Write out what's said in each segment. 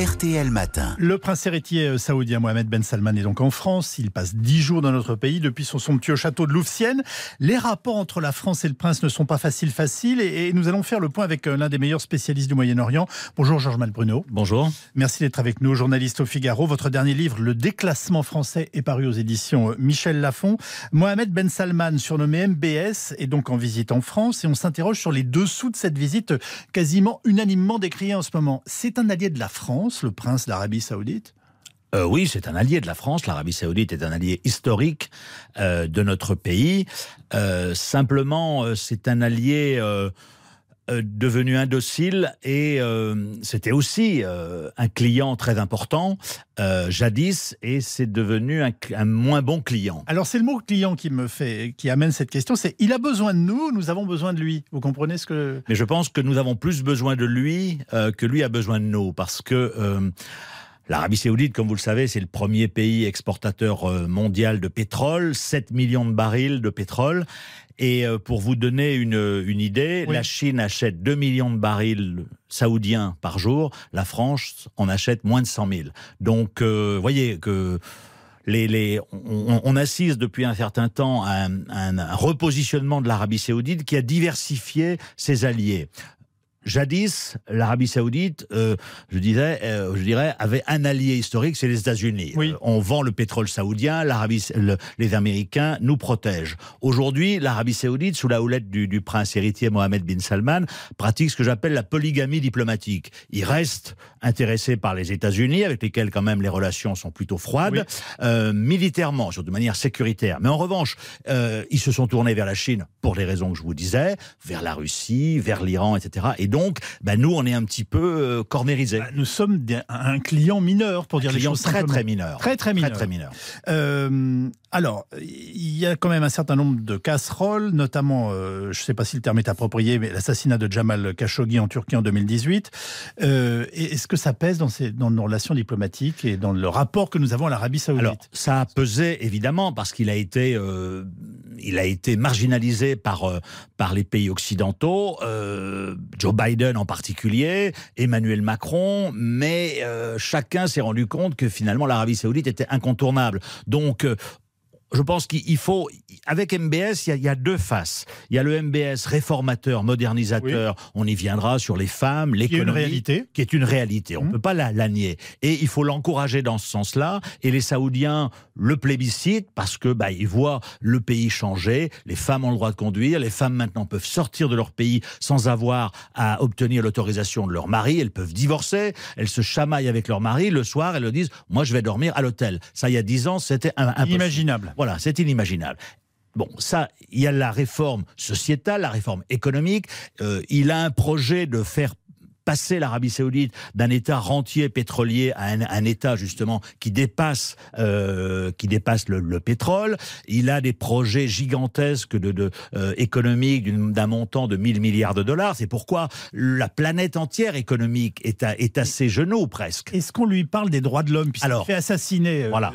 RTL Matin. Le prince héritier euh, saoudien Mohamed Ben Salman est donc en France. Il passe dix jours dans notre pays depuis son somptueux château de Louvciennes. Les rapports entre la France et le prince ne sont pas faciles, faciles. Et, nous allons faire le point avec euh, l'un des meilleurs spécialistes du Moyen-Orient. Bonjour Georges Malbruno. Bonjour. Merci d'être avec nous, journaliste au Figaro. Votre dernier livre, Le déclassement français, est paru aux éditions euh, Michel Lafon. Mohamed Ben Salman, surnommé MBS, est donc en visite en France. Et on s'interroge sur les dessous de cette visite quasiment unanimement décriée en ce moment. C'est un allié de la France le prince d'Arabie saoudite euh, oui, c'est un allié de la France. L'Arabie saoudite est un allié historique euh, de notre pays. Euh, simplement, c'est un allié devenu indocile et c'était aussi un client très important jadis et c'est devenu un, un, moins bon client. Alors c'est le mot client qui me fait, qui amène cette question. C'est il a besoin de nous, nous avons besoin de lui. Vous comprenez ce que Mais je pense que nous avons plus besoin de lui que lui a besoin de nous parce que L'Arabie saoudite, comme vous le savez, c'est le premier pays exportateur euh, mondial de pétrole, 7 millions de barils de pétrole. Et euh, pour vous donner une, une idée, la Chine achète 2 millions de barils saoudiens par jour, la France en achète moins de 100 000. Donc, euh, voyez que... Les, les, on, assiste depuis un certain temps à un, un repositionnement de l'Arabie saoudite qui a diversifié ses alliés jadis, l'Arabie Saoudite, euh, je disais, euh, je dirais, avait un allié historique, c'est les États-Unis. Oui. Euh, on vend le pétrole saoudien, l'Arabie, les Américains nous protègent. Aujourd'hui, l'Arabie Saoudite, sous la houlette du, du, prince héritier Mohamed bin Salman, pratique ce que j'appelle la polygamie diplomatique. Il reste intéressé par les États-Unis, avec lesquels quand même les relations sont plutôt froides, militairement, sur de manière sécuritaire. Mais en revanche, ils se sont tournés vers la Chine pour les raisons que je vous disais, vers la Russie, vers l'Iran, etc. Et donc, bah, nous, on est un petit peu euh, cornérisés. Bah, nous sommes un client mineur, pour dire les choses très, très mineur. Très, très mineur. Très, très mineur. Euh, alors, il y a quand même un certain nombre de casseroles, notamment, euh, je ne sais pas si le terme est approprié, mais l'assassinat de Jamal Khashoggi en Turquie en 2018. Euh, Est-ce que ça pèse dans, ces, dans, nos relations diplomatiques et dans le rapport que nous avons à l'Arabie saoudite? Alors, ça a pesé, évidemment, parce qu'il a été... Euh, il a été marginalisé par, euh, par les pays occidentaux, euh, Joe Biden en particulier, Emmanuel Macron, mais euh, chacun s'est rendu compte que finalement l'Arabie saoudite était incontournable. Donc je pense qu'il faut, avec MBS, il y, a, deux faces. Il y a le MBS réformateur, modernisateur, on y viendra sur les femmes, l'économie. Qui est une réalité. Qui est une réalité, on ne mmh. peut pas la, la, nier. Et il faut l'encourager dans ce sens-là. Et les Saoudiens le plébiscitent parce que bah, ils voient le pays changer, les femmes ont le droit de conduire, les femmes maintenant peuvent sortir de leur pays sans avoir à obtenir l'autorisation de leur mari, elles peuvent divorcer, elles se chamaillent avec leur mari, le soir elles le disent, moi je vais dormir à l'hôtel. Ça, il y a dix ans, c'était inimaginable. Voilà, c'est inimaginable. Bon, ça, il y a la réforme sociétale, la réforme économique. Euh, il a un projet de faire passer l'Arabie Saoudite d'un État rentier pétrolier à un, État justement qui dépasse, euh, qui dépasse le, pétrole. Il a des projets gigantesques de, de euh, économiques d'un montant de 1000 milliards de dollars. C'est pourquoi la planète entière économique est à, est à ses genoux presque. Est-ce qu'on lui parle des droits de l'homme puisqu'il fait assassiner euh, voilà.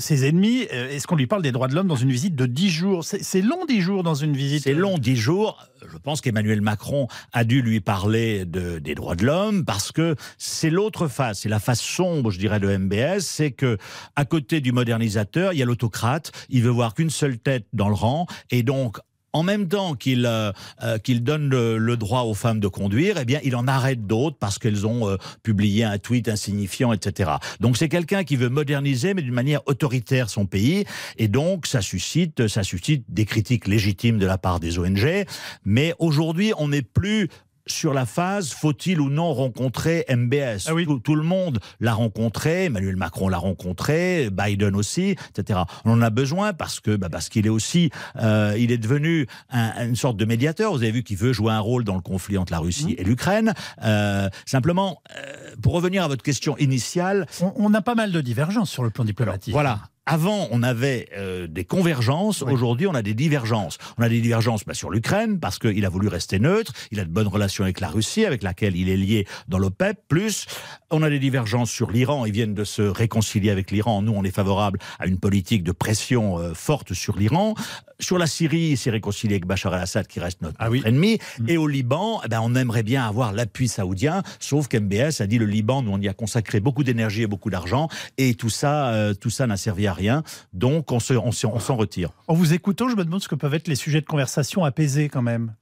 ses ennemis Est-ce qu'on lui parle des droits de l'homme dans une visite de 10 jours? C'est long 10 jours dans une visite C'est long 10 jours. Je pense qu'Emmanuel Macron a dû lui parler de, des droits de l'homme parce que c'est l'autre face, c'est la face sombre, je dirais, de MBS, c'est que à côté du modernisateur, il y a l'autocrate. Il veut voir qu'une seule tête dans le rang et donc en même temps qu'il euh, euh, qu'il donne le, droit aux femmes de conduire, eh bien, il en arrête d'autres parce qu'elles ont euh, publié un tweet insignifiant, etc. Donc, c'est quelqu'un qui veut moderniser, mais d'une manière autoritaire, son pays, et donc ça suscite, ça suscite des critiques légitimes de la part des ONG. Mais aujourd'hui, on n'est plus sur la phase, faut-il ou non rencontrer MBS ah tout, le monde l'a rencontré, Emmanuel Macron l'a rencontré, Biden aussi, etc. On en a besoin parce que bah, parce qu'il est aussi, euh, il est devenu une sorte de médiateur. Vous avez vu qu'il veut jouer un rôle dans le conflit entre la Russie mmh. et l'Ukraine. Euh, simplement, euh, pour revenir à votre question initiale, on, a pas mal de divergences sur le plan diplomatique. voilà. Avant, on avait euh, des convergences. Aujourd'hui, on a des divergences. On a des divergences bah, sur l'Ukraine parce qu'il a voulu rester neutre. Il a de bonnes relations avec la Russie, avec laquelle il est lié dans l'OPEP. Plus, on a des divergences sur l'Iran. Ils viennent de se réconcilier avec l'Iran. Nous, on est favorable à une politique de pression euh, forte sur l'Iran. Sur la Syrie, il s'est réconcilié avec Bachar el-Assad, qui reste notre Ah oui. ennemi. Mm. Et au Liban, eh ben, on aimerait bien avoir l'appui saoudien, sauf qu'MBS a dit le Liban, nous, on y a consacré beaucoup d'énergie et beaucoup d'argent, et tout ça, euh, tout ça n'a servi à rien. Donc, on se- on se- on s'en retire. En vous écoutant, je me demande ce que peuvent être les sujets de conversation apaisés quand même.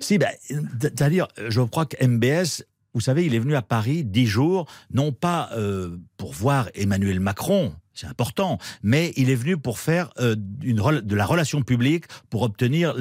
Si, ben, c'est-à-dire, je crois que MBS, vous savez, il est venu à Paris dix jours, non pas euh, pour voir Emmanuel Macron, c'est important, mais il est venu pour faire euh, une, de la relation publique pour obtenir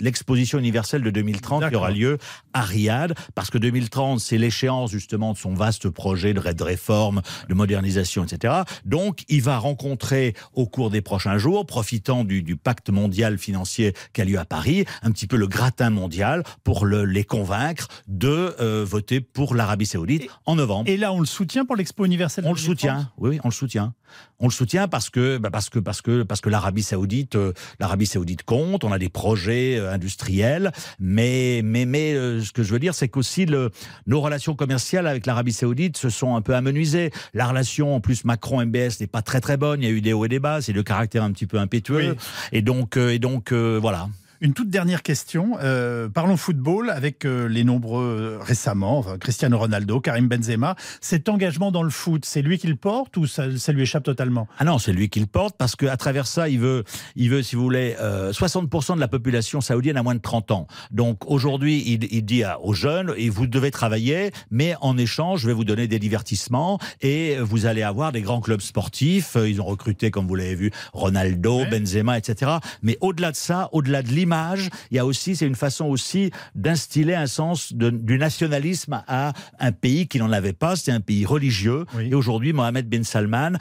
l'exposition universelle de 2030 qui aura lieu à Riyad, parce que 2030, c'est l'échéance justement de son vaste projet de, ré- de réforme, de modernisation, etc. Donc, il va rencontrer au cours des prochains jours, profitant du, du pacte mondial financier qui a lieu à Paris, un petit peu le gratin mondial pour le- les convaincre de euh, voter pour l'Arabie Saoudite Et- en novembre. Et là, on le soutient pour l'Expo universelle On le 2030? soutient, oui, oui, on le soutient. On le soutient parce que, bah, parce que, parce que, parce que l'Arabie Saoudite, euh, l'Arabie Saoudite compte. On a des projets euh, industriels, mais, mais, mais, euh, ce que je veux dire, c'est qu'aussi le, nos relations commerciales avec l'Arabie Saoudite se sont un peu amenuisées. La relation, en plus, Macron-MBS n'est pas très très bonne. Il y a eu des hauts et des bas. C'est le caractère un petit peu impétueux. Oui. Et donc, euh, et donc, euh, voilà. Une toute dernière question. Euh, parlons football avec euh, les nombreux euh, récemment, enfin, Cristiano Ronaldo, Karim Benzema. Cet engagement dans le foot, c'est lui qui le porte ou ça, ça lui échappe totalement? Ah non, c'est lui qui le porte parce qu'à travers ça, il veut, il veut, si vous voulez, euh, 60% de la population saoudienne a moins de 30 ans. Donc aujourd'hui, il, il dit à- aux jeunes, et vous devez travailler, mais en échange, je vais vous donner des divertissements et vous allez avoir des grands clubs sportifs. Ils ont recruté, comme vous l'avez vu, Ronaldo, Ouais. Benzema, etc. Mais au-delà de ça, au-delà de l'image, il y a aussi, c'est une façon aussi d'instiller un sens de- du nationalisme à un pays qui n'en avait pas. C'est un pays religieux. Oui. Et aujourd'hui, Mohamed Ben Salman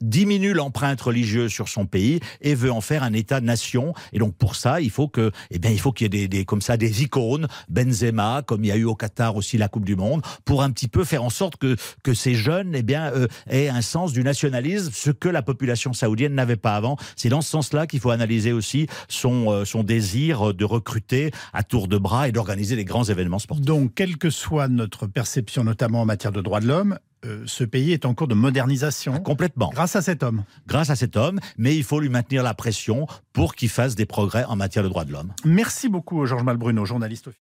diminue l'empreinte religieuse sur son pays et veut en faire un État-nation. Et donc pour ça, il faut que, eh bien, il faut qu'il y ait des, des- comme ça des icônes, Benzema, comme il y a eu au Qatar aussi la Coupe du Monde, pour un petit peu faire en sorte que que ces jeunes, eh bien, euh, aient un sens du nationalisme, ce que la population saoudienne n'avait pas avant. C'est dans ce sens-là qu'il faut analyser aussi son euh, son désir de recruter à tour de bras et d'organiser des grands événements sportifs. Donc, quelle que soit notre perception, notamment en matière de droits de l'homme, euh, ce pays est en cours de modernisation Complètement. grâce à cet homme. grâce à cet homme, mais il faut lui maintenir la pression pour qu'il fasse des progrès en matière de droits de l'homme. Merci beaucoup, Georges Malbruno, journaliste officiel.